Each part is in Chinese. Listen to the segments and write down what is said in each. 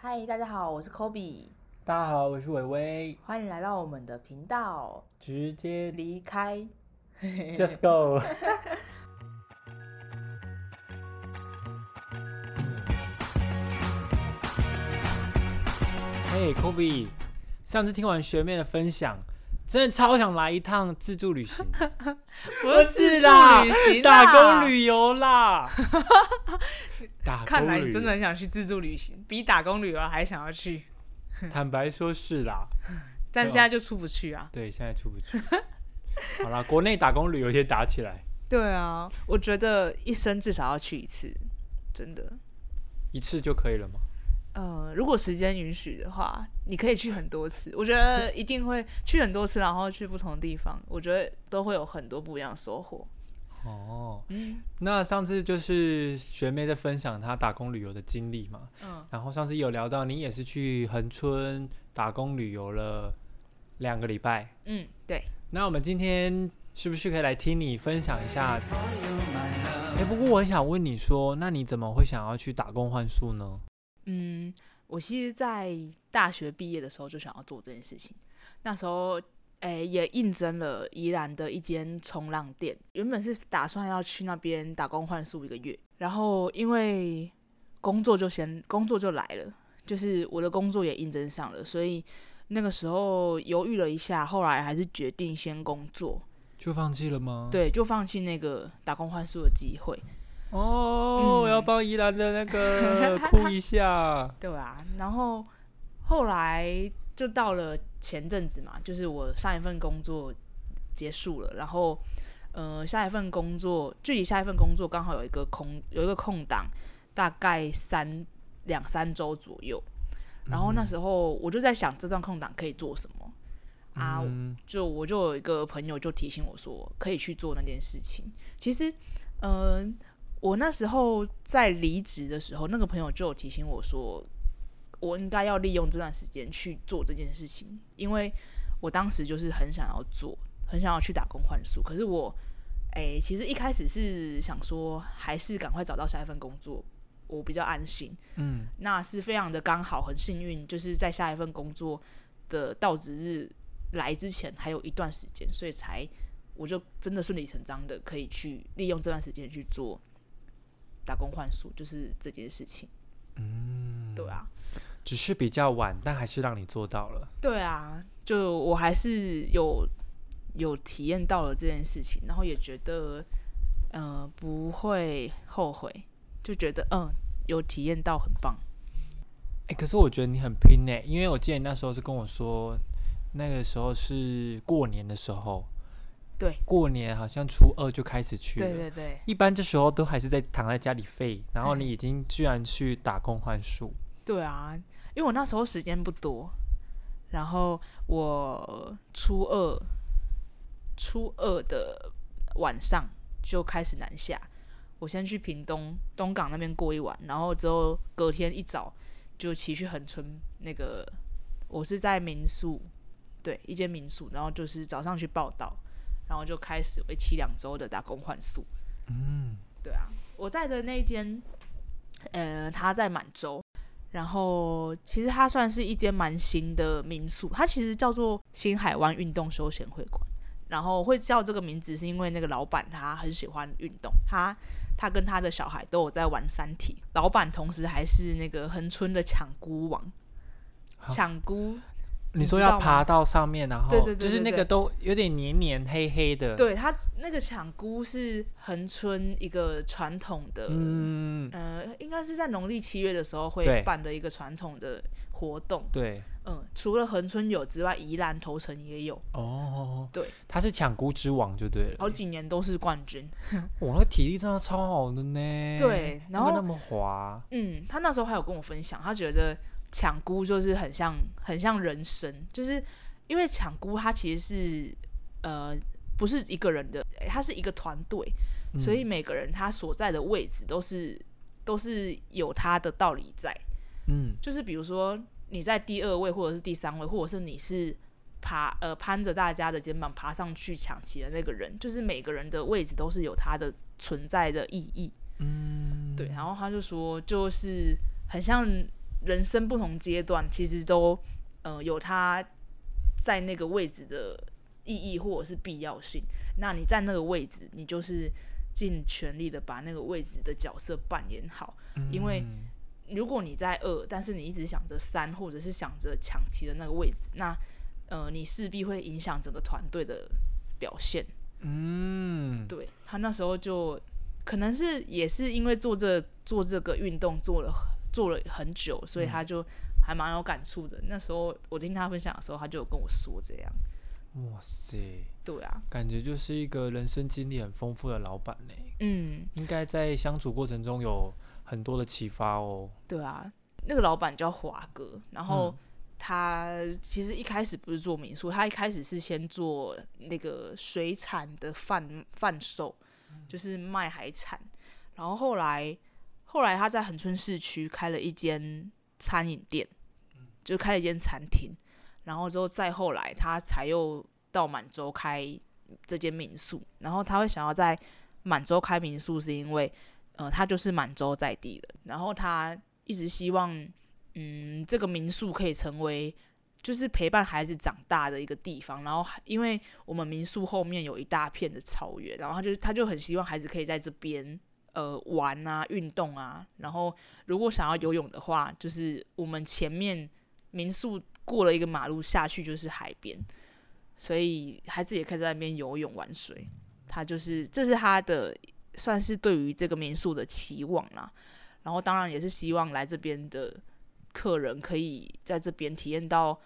嗨，大家好，我是 Kobe，大家好，我是伟伟，欢迎来到我们的频道。直接离开，Just Go。嘿、k o b e 上次听完学妹的分享，真的超想来一趟自助旅行，不是啦旅行啦 打工旅游啦。打 看来你真的很想去自助旅行，比打工旅游还想要去，坦白说是啦，但现在就出不去啊。对，现在出不去。好啦，国内打工旅游先打起来，对啊，我觉得一生至少要去一次，真的。一次就可以了吗？呃，如果时间允许的话，你可以去很多次。我觉得一定会去很多次，然后去不同的地方，我觉得都会有很多不一样的收获。哦，嗯那上次就是学妹在分享她打工旅游的经历嘛，嗯，然后上次有聊到你也是去恒春打工旅游了两个礼拜，嗯，对，那我们今天是不是可以来听你分享一下？哎，不过我很想问你说，那你怎么会想要去打工换宿呢？嗯，我其实，在大学毕业的时候就想要做这件事情。那时候，诶、也应征了宜兰的一间冲浪店，原本是打算要去那边打工换宿一个月，然后因为工作就先工作就来了，就是我的工作也应征上了，所以那个时候犹豫了一下，后来还是决定先工作，就放弃了吗？，对，就放弃那个打工换宿的机会。哦，嗯我要帮宜兰的那个 哭一下。对啊，然后后来就到了前阵子嘛，就是我上一份工作结束了，然后呃下一份工作距离下一份工作刚好有一个空有一个空档，大概三两三周左右。然后那时候我就在想这段空档可以做什么啊？嗯就我就有一个朋友就提醒我说可以去做那件事情。其实，嗯、我那时候在离职的时候，那个朋友就有提醒我说，我应该要利用这段时间去做这件事情，因为我当时就是很想要做，很想要去打工换宿。可是我，诶、其实一开始是想说，还是赶快找到下一份工作，我比较安心。嗯，那是非常的刚好，很幸运，就是在下一份工作的到职日来之前还有一段时间，所以才我就真的顺理成章的可以去利用这段时间去做打工换宿，就是这件事情。嗯，对啊，只是比较晚，但还是让你做到了。对啊，就我还是有有体验到了这件事情，然后也觉得呃不会后悔，就觉得嗯有体验到很棒。哎、可是我觉得你很拼呢，因为我记得你那时候是跟我说，那个时候是过年的时候，对，过年好像初二就开始去了。对对对。一般这时候都还是在躺在家里废，然后 你已经居然去打工换宿，对啊，因为我那时候时间不多，然后我初二初二的晚上就开始南下，我先去屏东东港那边过一晚，然后之后隔天一早就骑去恒春那个，我是在民宿，对，一间民宿，然后就是早上去报道，然后就开始为期两周的打工换宿。嗯，对啊，我在的那一间，呃，他在满洲，然后其实它算是一间蛮新的民宿，它其实叫做新海湾运动休闲会馆。然后会叫这个名字，是因为那个老板他很喜欢运动，他他跟他的小孩都有在玩三体。老板同时还是那个恒春的抢姑王，抢菇你说要爬到上面，然后对对对就是那个都有点黏黏黑黑的，，对他那个抢菇是恒春一个传统的，嗯，呃，应该是在农历七月的时候会办的一个传统的活动。对，嗯，除了恒春有之外，宜兰头城也有，哦，对，他是抢菇之王就对了，好几年都是冠军。我那个体力真的超好的呢，对然后那么滑，嗯，他那时候还有跟我分享，他觉得抢菇就是很像很像人生，就是因为抢菇它其实是呃不是一个人的，它是一个团队，嗯所以每个人他所在的位置都是都是有他的道理在。嗯，就是比如说你在第二位，或者是第三位，或者是你是爬呃攀着大家的肩膀爬上去抢旗的那个人，就是每个人的位置都是有它的存在的意义。嗯，对。然后他就说，就是很像人生不同阶段，其实都呃有他在那个位置的意义或者是必要性。那你在那个位置，你就是尽全力的把那个位置的角色扮演好。因为如果你在二，但是你一直想着三，或者是想着抢旗的那个位置，那呃，你势必会影响整个团队的表现。嗯，对他那时候就可能是也是因为做这做这个运动做了做了很久，所以他就还蛮有感触的。那时候我听他分享的时候，他就有跟我说这样。哇塞，对啊，感觉就是一个人生经历很丰富的老板呢。嗯，应该在相处过程中有很多的启发哦。对啊，那个老板叫华哥，然后他其实一开始不是做民宿，他一开始是先做那个水产的贩贩售，就是卖海产，然后后来后来他在恒春市区开了一间餐饮店，就开了一间餐厅，然后之后再后来他才又到满洲开这间民宿，然后他会想要在满洲开民宿，是因为呃他就是满洲在地的，然后他一直希望。嗯，这个民宿可以成为就是陪伴孩子长大的一个地方。然后，因为我们民宿后面有一大片的草原，然后他就他就很希望孩子可以在这边呃玩啊、运动啊。然后，如果想要游泳的话，就是我们前面民宿过了一个马路下去就是海边，所以孩子也可以在那边游泳玩水。他就是这是他的算是对于这个民宿的期望啦。然后，当然也是希望来这边的。客人可以在这边体验到，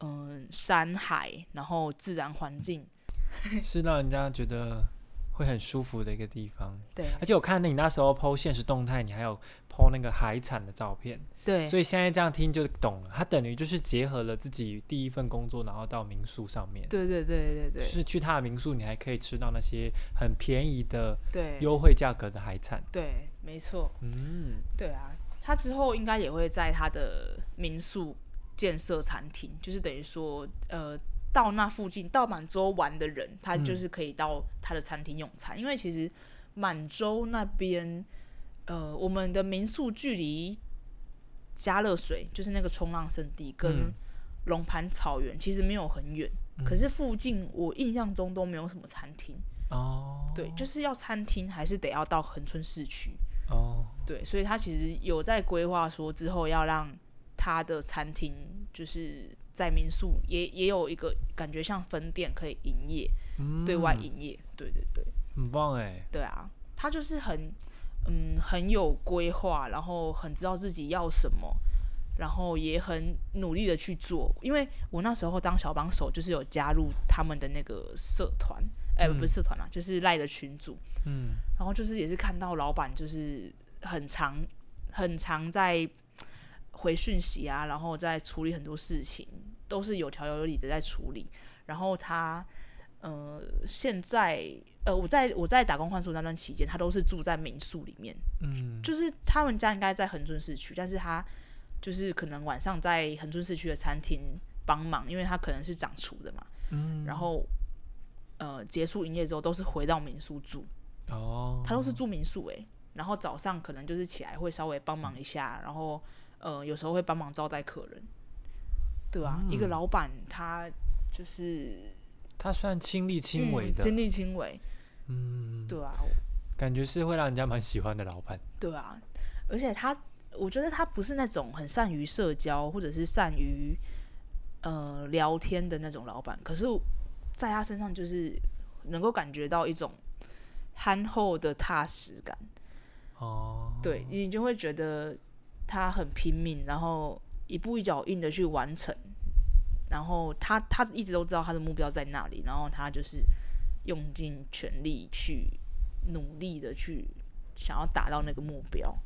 嗯，山海，然后自然环境，是让人家觉得会很舒服的一个地方。对，而且我看你那时候 PO 现实动态，你还有 PO 那个海产的照片。对，所以现在这样听就懂了，它等于就是结合了自己第一份工作，然后到民宿上面。对对对对对，是去他的民宿，你还可以吃到那些很便宜的、对优惠价格的海产。对，没错。嗯，对啊。他之后应该也会在他的民宿建设餐厅，就是等于说，呃，到那附近到满洲玩的人，他就是可以到他的餐厅用餐。因为其实满洲那边，呃，我们的民宿距离加热水，就是那个冲浪圣地，跟龙盘草原其实没有很远。可是附近我印象中都没有什么餐厅哦。对，就是要餐厅，还是得要到恒春市区。哦，对，所以他其实有在规划说之后要让他的餐厅就是在民宿也也有一个感觉像分店可以营业，对外营业，对对对，很棒哎，对啊，他就是很嗯很有规划，然后很知道自己要什么，然后也很努力的去做。因为我那时候当小帮手，就是有加入他们的那个社团。哎，不是社团啦，就是赖的群组。嗯，然后就是也是看到老板就是很常很常在回讯息啊，然后再处理很多事情，都是有条有理的在处理。然后他呃，现在呃，我在我在打工换宿那段期间，他都是住在民宿里面。嗯，就是他们家应该在恒春市区，但是他就是可能晚上在恒春市区的餐厅帮忙，因为他可能是掌厨的嘛。嗯，然后。呃，结束营业之后都是回到民宿住，哦，他都是住民宿诶，然后早上可能就是起来会稍微帮忙一下，然后呃有时候会帮忙招待客人，对吧？一个老板他就是他算亲力亲为的，亲力亲为，嗯，对啊，感觉是会让人家蛮喜欢的老板，对啊，而且他我觉得他不是那种很善于社交或者是善于呃聊天的那种老板，可是。在他身上就是能够感觉到一种憨厚的踏实感，哦，对你就会觉得他很拼命，然后一步一脚印的去完成，然后他他一直都知道他的目标在那里，然后他就是用尽全力去努力的去想要达到那个目标，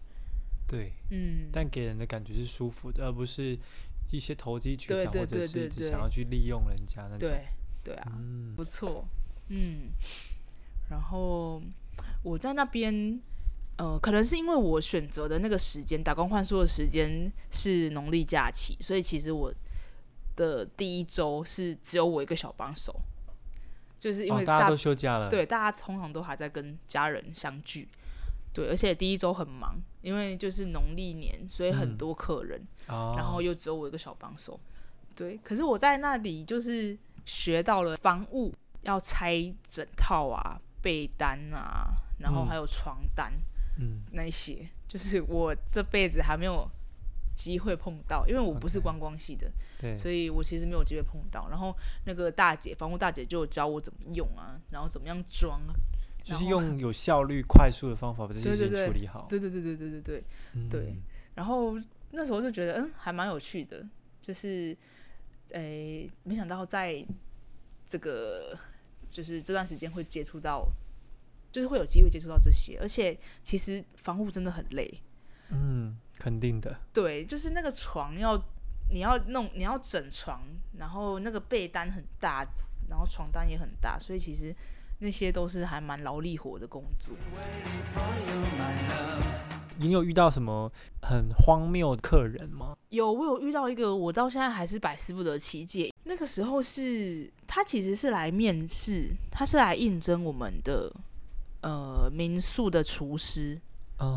对，嗯，但给人的感觉是舒服的，而不是一些投机取巧，或者是只想要去利用人家那种。对啊，不错，嗯，然后我在那边，呃，可能是因为我选择的那个时间打工换宿的时间是农历假期，所以其实我的第一周是只有我一个小帮手，就是因为大家都休假了，对，大家通常都还在跟家人相聚，对，而且第一周很忙，因为就是农历年，所以很嗯多客人，哦，然后又只有我一个小帮手。对，可是我在那里就是学到了房务要拆枕套啊、被单啊，然后嗯还有床单。嗯那一些，就是我这辈子还没有机会碰到，因为我不是观光系的对，所以我其实没有机会碰到。然后那个大姐，房屋大姐就教我怎么用啊，然后怎么样装啊。就是用有效率、快速的方法把这些事处理好。对对对对对对对。嗯对然后那时候就觉得，嗯，还蛮有趣的，就是，诶，没想到在这个就是这段时间会接触到，就是会有机会接触到这些，而且其实防护真的很累。嗯，肯定的。对，就是那个床要你要弄，你要整床，然后那个被单很大，然后床单也很大，所以其实那些都是还蛮劳力活的工作。你有遇到什么很荒谬的客人吗？有，我有遇到一个，我到现在还是百思不得其解。那个时候是他其实是来面试，他是来应征我们的呃民宿的厨师，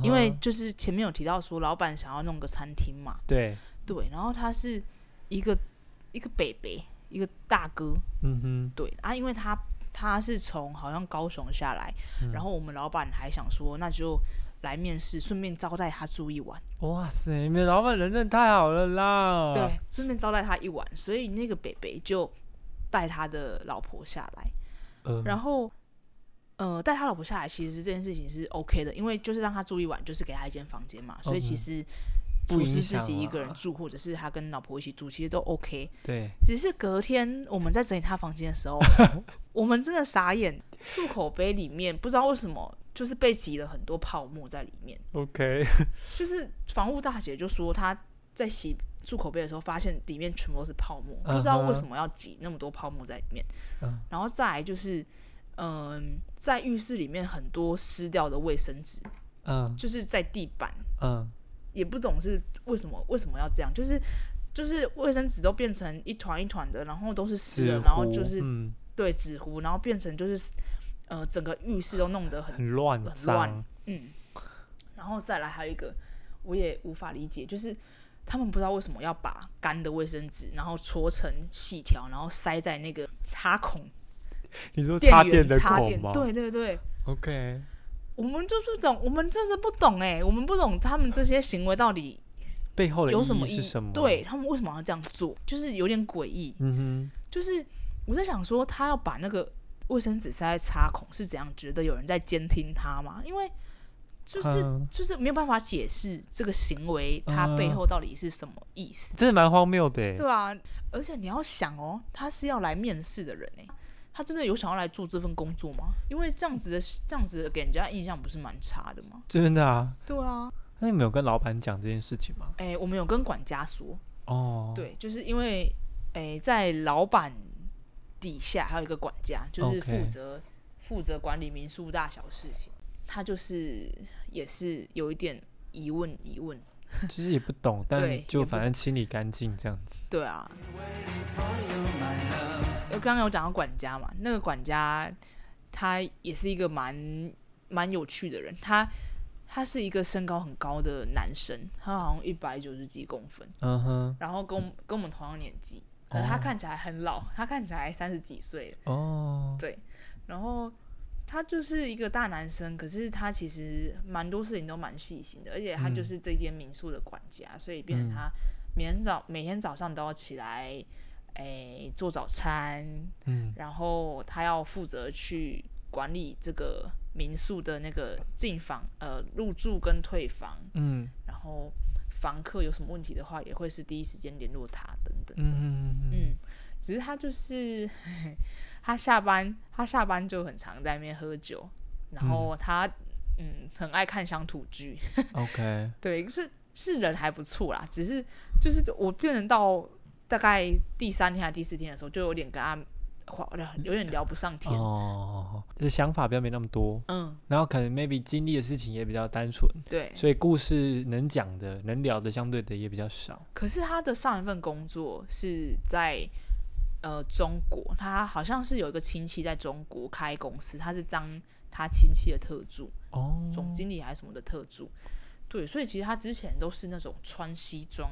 因为就是前面有提到说老板想要弄个餐厅嘛，对，对，然后他是一个一个北北，一个大哥，嗯哼，对啊，因为他他是从好像高雄下来，嗯。然后我们老板还想说，那就来面试，顺便招待他住一晚，哇塞，你们老板人真的太好了啦！对，，顺便招待他一晚，所以那个北北就带他的老婆下来，呃，然后。呃，带他老婆下来，其实这件事情是 OK 的，因为就是让他住一晚，就是给他一间房间嘛，所以其嗯实不影厨师自己一个人啊住，或者是他跟老婆一起住，其实都 OK。对，只是隔天我们在整理他房间的时候，我们真的傻眼，漱口杯里面不知道为什么就是被挤了很多泡沫在里面。OK，就是房务大姐就说她在洗漱口杯的时候，发现里面全部都是泡沫，不知道为什么要挤那么多泡沫在里面。嗯然后再来就是，嗯、在浴室里面很多湿掉的卫生纸，嗯。就是在地板，嗯，也不懂是为什么为什么要这样，就是就是卫生纸都变成一团一团的，然后都是湿的，然后就是嗯。对纸糊，然后变成就是呃整个浴室都弄得很很乱很乱，嗯，然后再来还有一个我也无法理解，就是他们不知道为什么要把干的卫生纸然后搓成细条，然后塞在那个插孔 你说插电的插电，口吗？对对对。，OK，我们就是懂，我们真是不懂哎，我们不懂他们这些行为到底背后的有什么意义义是什么？对，他们为什么要这样做，就是有点诡异。嗯哼就是我在想说，他要把那个卫生纸塞在插孔，是怎样觉得有人在监听他吗？因为就，是、嗯就是没有办法解释这个行为他背后到底是什么意思，真的蛮荒谬的耶。对啊，而且你要想哦，他是要来面试的人哎，他真的有想要来做这份工作吗？因为这样子的这样子的给人家印象不是蛮差的吗？真的啊？对啊，那你们有跟老板讲这件事情吗？哎，我们有跟管家说，哦，，对，就是因为诶，在老板底下还有一个管家，就是负责负责管理民宿大小事情。他就是也是有一点疑问疑问，其实也不懂，但就反正清理干净这样子。对啊。我刚刚有讲到管家嘛，那个管家他也是一个蛮蛮有趣的人，他他是一个身高很高的男生，他好像一百九十几公分，嗯哼，然后跟我们跟我们同样年纪，可是他看起来很老，他看起来三十几岁了。对，然后他就是一个大男生，可是他其实蛮多事情都蛮细心的，而且他嗯。就是这间民宿的管家，所以变成嗯。他每天早每天早上都要起来，诶做早餐，嗯。然后他要负责去管理这个民宿的那个进房、呃入住跟退房，嗯。然后房客有什么问题的话，也会是第一时间联络他等等。嗯嗯嗯嗯，只是他就是他下班，他下班就很常在那边喝酒，然后他嗯很爱看乡土剧，，OK，对，是是人还不错啦，只是就是我变成到大概第三天还是第四天的时候，就有点跟他话有点聊不上天，哦，就是想法比较没那么多，嗯，然后可能 maybe 经历的事情也比较单纯，对。所以故事能讲的、能聊的相对的也比较少。可是他的上一份工作是在呃中国，他好像是有一个亲戚在中国开公司，他是当他亲戚的特助。哦，总经理还是什么的特助，对，所以其实他之前都是那种穿西装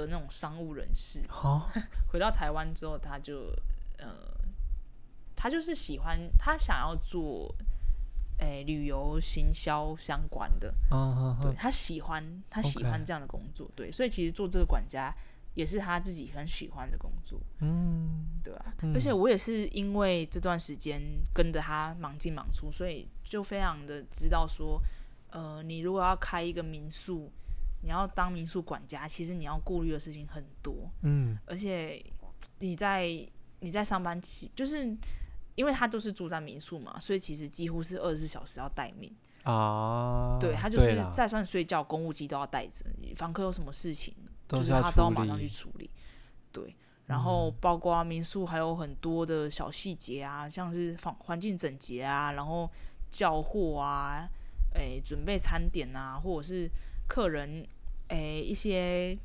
的那种商务人士，好，回到台湾之后，他就呃，他就是喜欢他想要做诶、旅游行销相关的，对他喜欢他喜欢这样的工作，对，所以其实做这个管家也是他自己很喜欢的工作，嗯，对啊，嗯。而且我也是因为这段时间跟着他忙进忙出，所以就非常的知道说，呃，你如果要开一个民宿，你要当民宿管家，其实你要顾虑的事情很多，嗯，而且你在你在上班期，就是因为他都是住在民宿嘛，所以其实几乎是二十四小时要待命。啊，对他就是啦再算睡觉，公务机都要带着，房客有什么事情，就是他都要马上去处理。对，然后包括民宿还有很多的小细节啊，像是房环境整洁啊，然后叫货啊，诶，准备餐点啊，或者是客人诶一些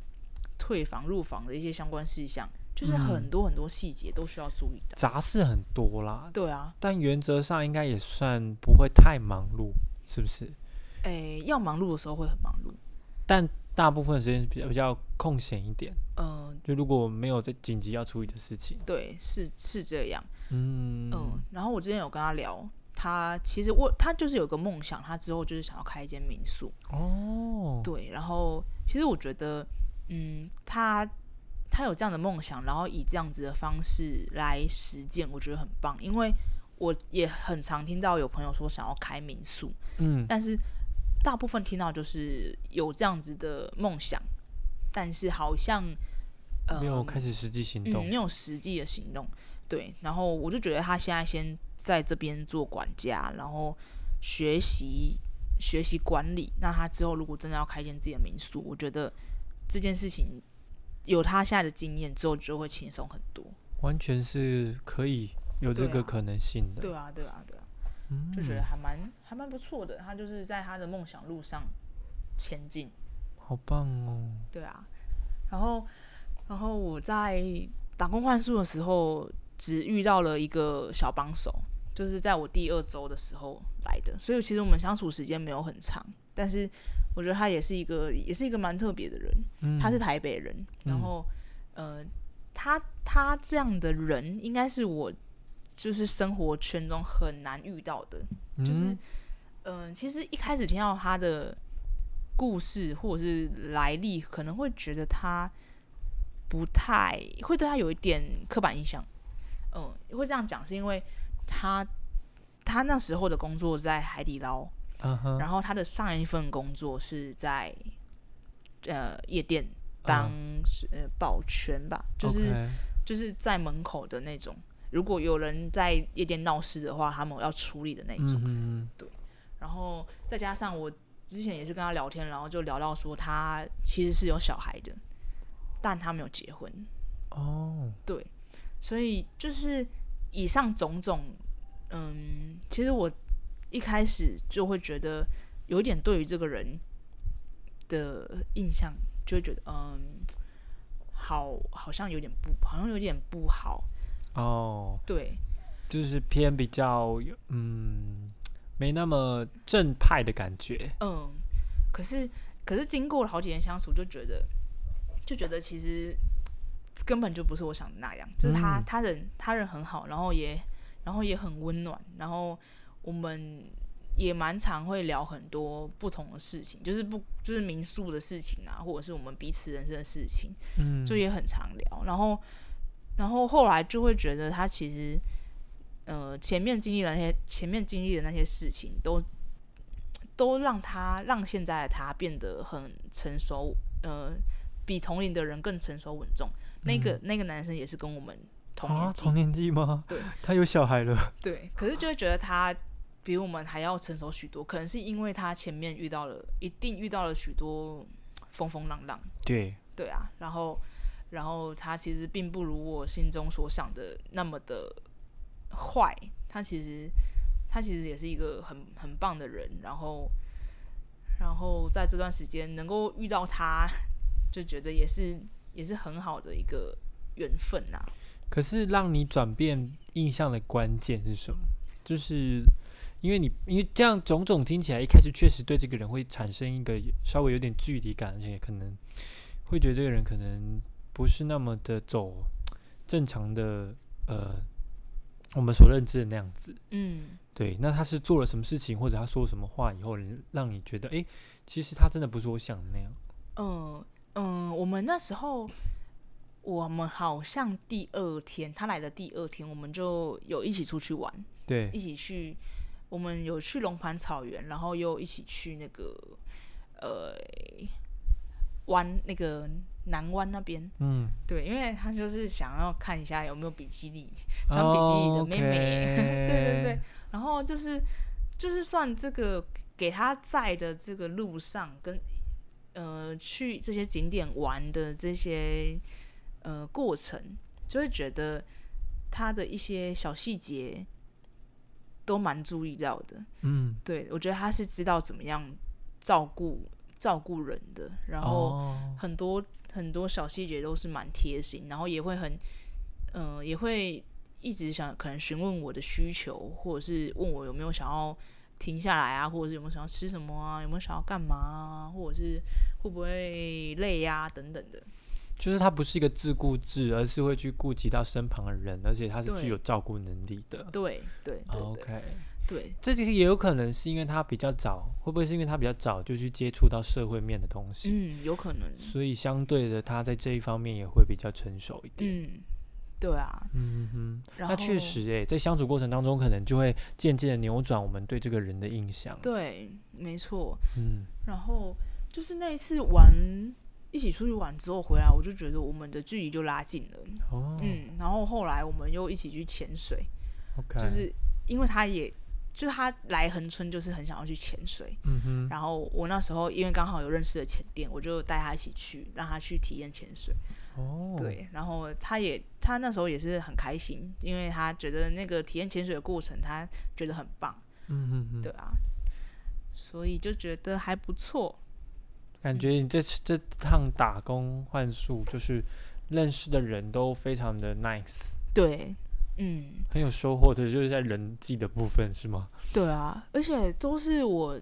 退房入房的一些相关事项，就是嗯很多很多细节都需要注意的。杂事很多啦，对啊，但原则上应该也算不会太忙碌，是不是？诶，要忙碌的时候会很忙碌，但大部分时间是比较比较空闲一点，嗯、就如果没有在紧急要处理的事情，对，是是这样。嗯嗯，然后我之前有跟他聊，他其实我他就是有个梦想，他之后就是想要开一间民宿。哦，对，然后其实我觉得，嗯，他他有这样的梦想，然后以这样子的方式来实践，我觉得很棒。因为我也很常听到有朋友说想要开民宿，嗯，但是大部分听到就是有这样子的梦想，但是好像呃没有开始实际行嗯，动没，有实际的行动。对，然后我就觉得他现在先在这边做管家，然后学习学习管理。那他之后如果真的要开一间自己的民宿，我觉得这件事情有他现在的经验之后，就会轻松很多。完全是可以有这个可能性的，对啊，对啊，对啊，嗯就觉得还蛮还蛮不错的。他就是在他的梦想路上前进。好棒哦，对啊，然后然后我在打工换宿的时候，只遇到了一个小帮手，就是在我第二周的时候来的，所以其实我们相处时间没有很长，但是我觉得他也是一个也是一个蛮特别的人，嗯，他是台北人，然后呃，他他这样的人应该是我就是生活圈中很难遇到的，就是嗯嗯、呃其实一开始听到他的故事或者是来历，可能会觉得他不太会对他有一点刻板印象。嗯，会这样讲是因为他他那时候的工作在海底捞，然后他的上一份工作是在呃夜店当、是呃保全吧，就是就是在门口的那种。如果有人在夜店闹事的话，他们要处理的那种。嗯然后再加上我之前也是跟他聊天，然后就聊到说他其实是有小孩的，但他没有结婚。哼，哦，对，所以就是以上种种，嗯，其实我一开始就会觉得有点对于这个人的印象，就会觉得嗯，好，好像有点不，好像有点不好。哦，对，就是偏比较有嗯，没那么正派的感觉，嗯，可是可是经过了好几年相处，就觉得就觉得其实根本就不是我想的那样，就是他、嗯他人他人很好，然后也然后也很温暖，然后我们也蛮常会聊很多不同的事情，就是不就是民宿的事情啊，或者是我们彼此人生的事情，嗯，就也很常聊。然后然后后来就会觉得他其实呃前面经历的那些前面经历的那些事情都都让他让现在的他变得很成熟，呃，比同龄的人更成熟稳重。那个、那个男生也是跟我们同年纪，同年纪吗？对，他有小孩了，对，可是就会觉得他比我们还要成熟许多，可能是因为他前面遇到了，一定遇到了许多风风浪浪，对，对啊，然后然后他其实并不如我心中所想的那么的坏，他其实他其实也是一个很很棒的人，然后然后在这段时间能够遇到他，就觉得也是也是很好的一个缘分呐、可是让你转变印象的关键是什么？就是因为你因为这样种种听起来，一开始确实对这个人会产生一个稍微有点距离感，而且可能会觉得这个人可能不是那么的走正常的呃我们所认知的那样子。嗯对，那他是做了什么事情，或者他说什么话以后，让你觉得，哎，其实他真的不是我想的那样。嗯嗯，我们那时候，我们好像第二天他来的第二天，我们就有一起出去玩，对，一起去，我们有去龙盘草原，然后又一起去那个呃湾那个南湾那边。嗯，对，因为他就是想要看一下有没有比基尼穿比基尼的妹妹，对对对。然后就是，就是算这个给他在的这个路上，跟呃去这些景点玩的这些呃过程，就会觉得他的一些小细节都蛮注意到的。嗯，对我觉得他是知道怎么样照顾照顾人的，然后很多很多小细节都是蛮贴心，然后也会很嗯也会。一直想可能询问我的需求，或者是问我有没有想要停下来啊，或者是有没有想要吃什么啊，有没有想要干嘛啊，或者是会不会累呀等等的。就是他不是一个自顾自，而是会去顾及到身旁的人，而且他是具有照顾能力的。对对对，OK，对，这其实也有可能是因为他比较早，会不会是因为他比较早就去接触到社会面的东西？嗯，有可能。所以相对的，他在这一方面也会比较成熟一点。嗯。对啊，嗯哼，那确实诶，在相处过程当中，可能就会渐渐的扭转我们对这个人的印象。对，没错。嗯，然后就是那一次玩，一起出去玩之后回来，我就觉得我们的距离就拉近了。哦，嗯，然后后来我们又一起去潜水。OK，就是因为他也，就是他来恒春，就是很想要去潜水。嗯哼，然后我那时候因为刚好有认识的潜店，我就带他一起去，让他去体验潜水。哦，对，然后他也他那时候也是很开心，因为他觉得那个体验潜水的过程，他觉得很棒。对啊，所以就觉得还不错。感觉你这次这趟打工换宿，就是认识的人都非常的 nice。对，嗯，很有收获的，就是在人际的部分，是吗？对啊，而且都是我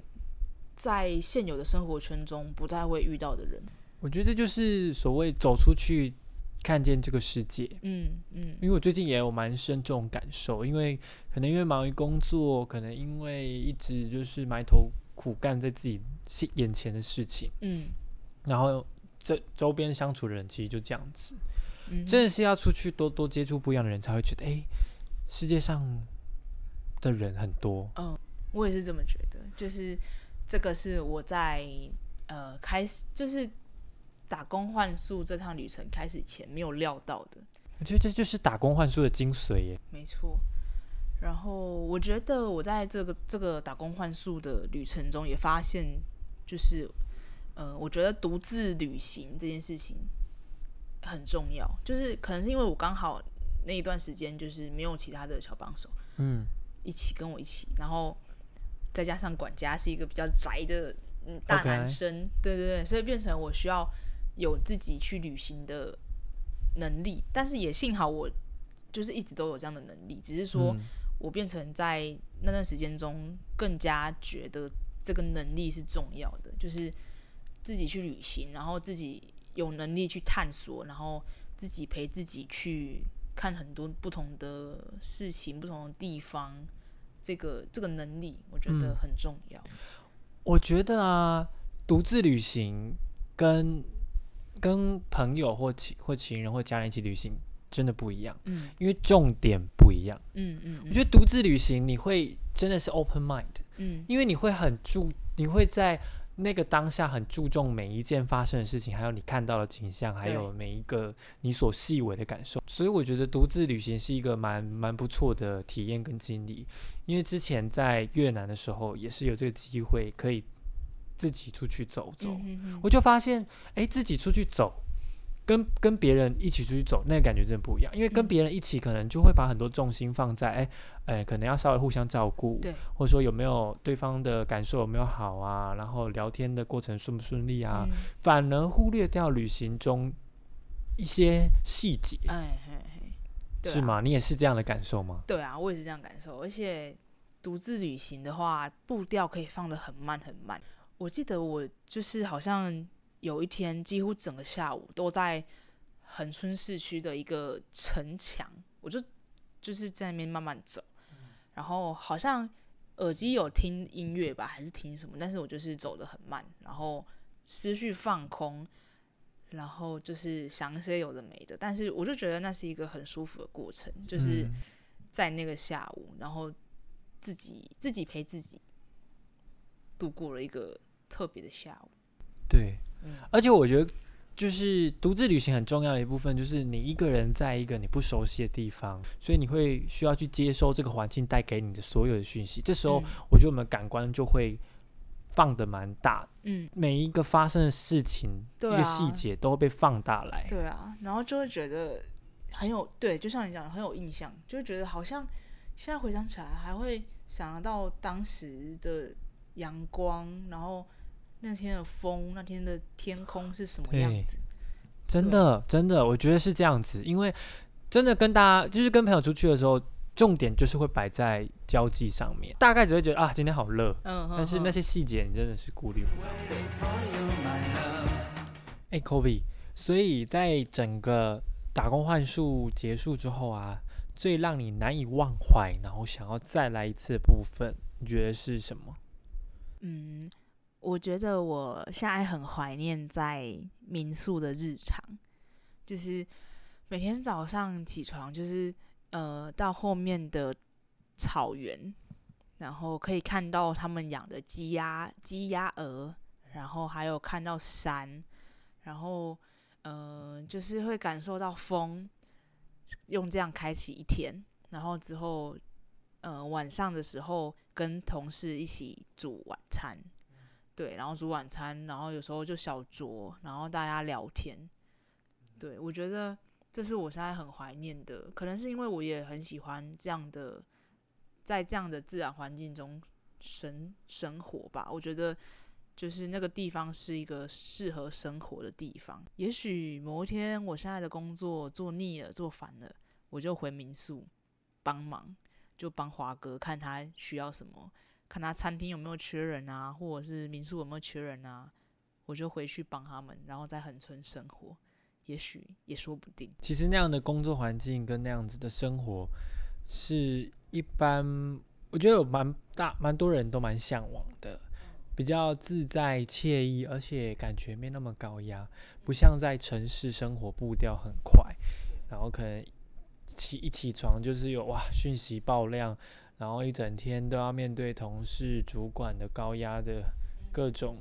在现有的生活圈中不太会遇到的人。我觉得这就是所谓走出去看见这个世界。嗯嗯，因为我最近也有蛮深这种感受，因为可能因为忙于工作，可能因为一直就是埋头苦干在自己眼前的事情。嗯，然后这周边相处的人其实就这样子。嗯，真的是要出去多多接触不一样的人，才会觉得哎，世界上的人很多。嗯，我也是这么觉得。就是这个是我在呃开始就是。打工换宿这趟旅程开始前没有料到的，我觉得这就是打工换宿的精髓耶。没错，然后我觉得我在这个这个打工换宿的旅程中也发现，就是，呃，我觉得独自旅行这件事情很重要。就是可能是因为我刚好那一段时间就是没有其他的小帮手，嗯，一起跟我一起，然后再加上管家是一个比较宅的嗯大男生，对对对，所以变成我需要。有自己去旅行的能力，但是也幸好我就是一直都有这样的能力，只是说我变成在那段时间中更加觉得这个能力是重要的，就是自己去旅行，然后自己有能力去探索，然后自己陪自己去看很多不同的事情、不同的地方，这个这个能力我觉得很重要。我觉得啊，独自旅行跟跟朋友或情或情人或家人一起旅行真的不一样，嗯，因为重点不一样，嗯嗯，我觉得独自旅行你会真的是 open mind，嗯，因为你会很注，你会在那个当下很注重每一件发生的事情，还有你看到的景象，还有每一个你所细微的感受，所以我觉得独自旅行是一个蛮蛮不错的体验跟经历，因为之前在越南的时候也是有这个机会可以。自己出去走走，我就发现，哎，自己出去走，跟跟别人一起出去走，那个感觉真的不一样。因为跟别人一起，可能就会把很多重心放在，哎，哎，可能要稍微互相照顾，对，或者说有没有对方的感受有没有好啊，然后聊天的过程顺不顺利啊，反而忽略掉旅行中一些细节，哎嘿嘿，是吗？你也是这样的感受吗？对啊，我也是这样感受，而且独自旅行的话，步调可以放得很慢很慢。我记得我就是好像有一天，几乎整个下午都在恒春市区的一个城墙，我就就是在那边慢慢走，然后好像耳机有听音乐吧，还是听什么，但是我就是走得很慢，然后思绪放空，然后就是想一些有的没的，但是我就觉得那是一个很舒服的过程，就是嗯。在那个下午，然后自己自己陪自己度过了一个特别的下午。对，嗯而且我觉得，就是独自旅行很重要的一部分，就是你一个人在一个你不熟悉的地方，所以你会需要去接收这个环境带给你的所有的讯息。这时候，嗯我觉得我们感官就会放的蛮大，嗯，每一个发生的事情，对啊一个细节都会被放大来。对啊，然后就会觉得很有对，就像你讲的很有印象，就会觉得好像现在回想起来还会想得到当时的阳光，然后那天的风，那天的天空是什么样子。真的，真的，我觉得是这样子，因为真的跟大家就是跟朋友出去的时候，重点就是会摆在交际上面，大概只会觉得啊，今天好热，嗯，但是那些些细节你真的是顾虑不到。哎、k o b e 所以在整个打工换术结束之后啊，最让你难以忘怀，然后想要再来一次的部分，你觉得是什么？嗯，我觉得我现在很怀念在民宿的日常，就是每天早上起床，就是呃到后面的草原，然后可以看到他们养的鸡鸭、鸡鸭鹅，然后还有看到山，然后呃就是会感受到风，用这样开启一天，然后之后呃晚上的时候跟同事一起煮晚餐，对，然后煮晚餐，然后有时候就小酌，然后大家聊天，对我觉得这是我现在很怀念的，可能是因为我也很喜欢这样的，在这样的自然环境中生生活吧，我觉得。就是那个地方是一个适合生活的地方。也许某一天我现在的工作做腻了、做烦了，我就回民宿帮忙，就帮华哥看他需要什么，看他餐厅有没有缺人啊，或者是民宿有没有缺人啊，我就回去帮他们，然后在恒村生活，也许也说不定。其实那样的工作环境跟那样子的生活，是一般我觉得有蛮大蛮多人都蛮向往的，比较自在惬意，而且感觉没那么高压，不像在城市生活步调很快，然后可能起一起床就是有哇讯息爆量，然后一整天都要面对同事、主管的高压的各种，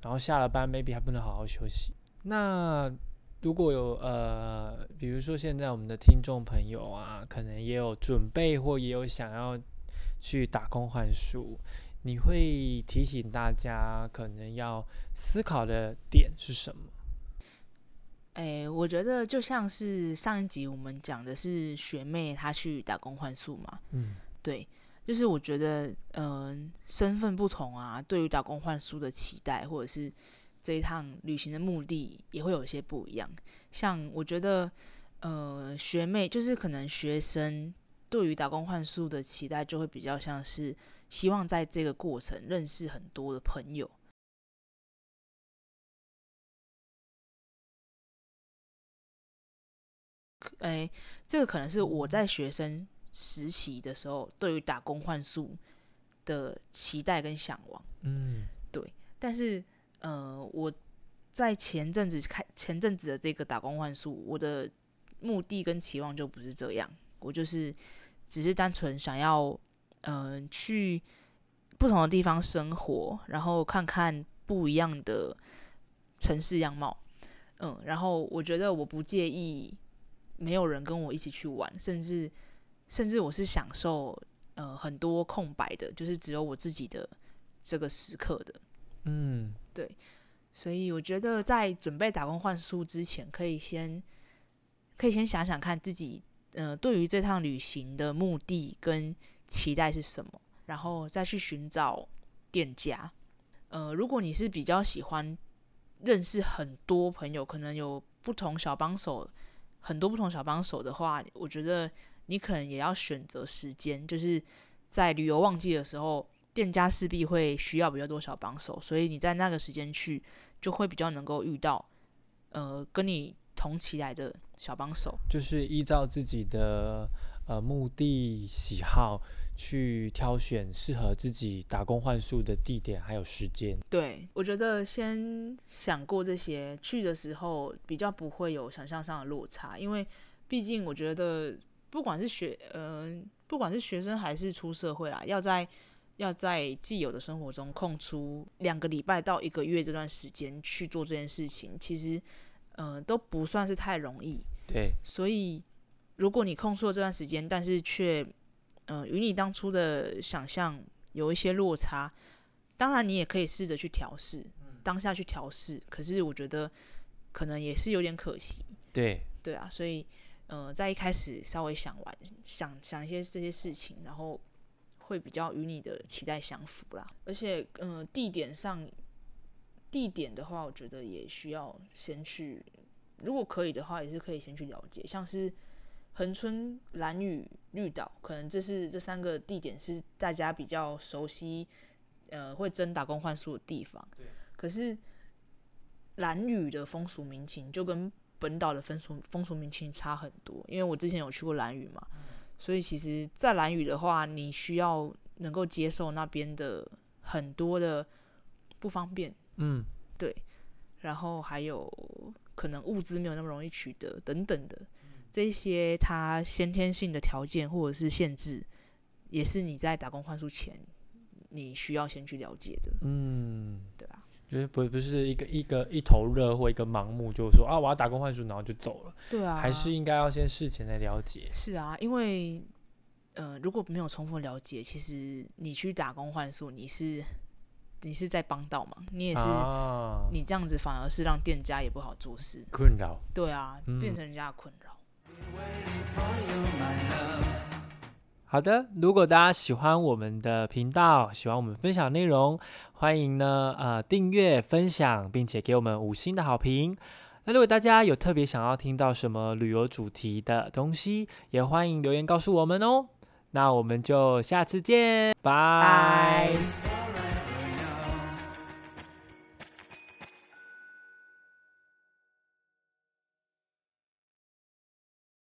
然后下了班 maybe 还不能好好休息。那如果有呃，比如说现在我们的听众朋友啊，可能也有准备或也有想要去打工换宿，你会提醒大家可能要思考的点是什么？诶，我觉得就像是上一集我们讲的是学妹她去打工换宿嘛，嗯，对，就是我觉得，嗯、身份不同啊，对于打工换书的期待，或者是这一趟旅行的目的，也会有一些不一样。像我觉得，呃，学妹就是可能学生对于打工换书的期待，就会比较像是希望在这个过程认识很多的朋友。诶，这个可能是我在学生时期的时候，对于打工换宿的期待跟向往。嗯，对但是，呃，我在前阵子开前阵子的这个打工换宿，我的目的跟期望就不是这样，我就是只是单纯想要，嗯、去不同的地方生活，然后看看不一样的城市样貌，嗯，然后我觉得我不介意没有人跟我一起去玩，甚至甚至我是享受呃很多空白的，就是只有我自己的这个时刻的。嗯，对所以我觉得在准备打工换书之前，可以先可以先想想看自己呃对于这趟旅行的目的跟期待是什么，然后再去寻找店家。呃，如果你是比较喜欢认识很多朋友，可能有不同小帮手，很多不同小帮手的话，我觉得你可能也要选择时间，就是在旅游旺季的时候，店家势必会需要比较多小帮手，所以你在那个时间去，就会比较能够遇到，呃，跟你同期来的小帮手。就是依照自己的呃目的喜好去挑选适合自己打工换宿的地点还有时间。对，我觉得先想过这些，去的时候比较不会有想象上的落差，因为毕竟我觉得不管是学，呃，不管是学生还是出社会啊，要在要在既有的生活中空出两个礼拜到一个月这段时间去做这件事情，其实，呃，都不算是太容易。对，所以如果你空出了这段时间，但是却，嗯，与你当初的想象有一些落差，当然你也可以试着去调试，当下去调试。可是我觉得可能也是有点可惜。对，对啊，所以，呃，在一开始稍微想完，想想一些这些事情，然后会比较与你的期待相符啦。而且，嗯、地点上，地点的话，我觉得也需要先去，如果可以的话，也是可以先去了解，像是恒春、蓝屿、绿岛，可能这是这三个地点是大家比较熟悉，呃，会争打工换宿的地方。可是蓝屿的风俗民情就跟本岛的风俗风俗民情差很多，因为我之前有去过兰屿嘛，所以其实，在兰屿的话，你需要能够接受那边的很多的不方便，嗯，对。然后还有可能物资没有那么容易取得等等的，这些它先天性的条件或者是限制，也是你在打工换宿前你需要先去了解的，嗯，对啊，就是不不是一个一个一头热或一个盲目，就说啊我要打工换宿，然后就走了，对啊，还是应该要先事前来了解。是啊，因为呃，如果没有充分了解，其实你去打工换宿，你是你是在帮倒忙，你也是、啊，你这样子反而是让店家也不好做事。困扰。对啊，嗯变成人家的困扰。好的，如果大家喜欢我们的频道，喜欢我们分享内容，欢迎呢呃订阅、分享，并且给我们五星的好评。那如果大家有特别想要听到什么旅游主题的东西，也欢迎留言告诉我们哦。那我们就下次见，拜拜。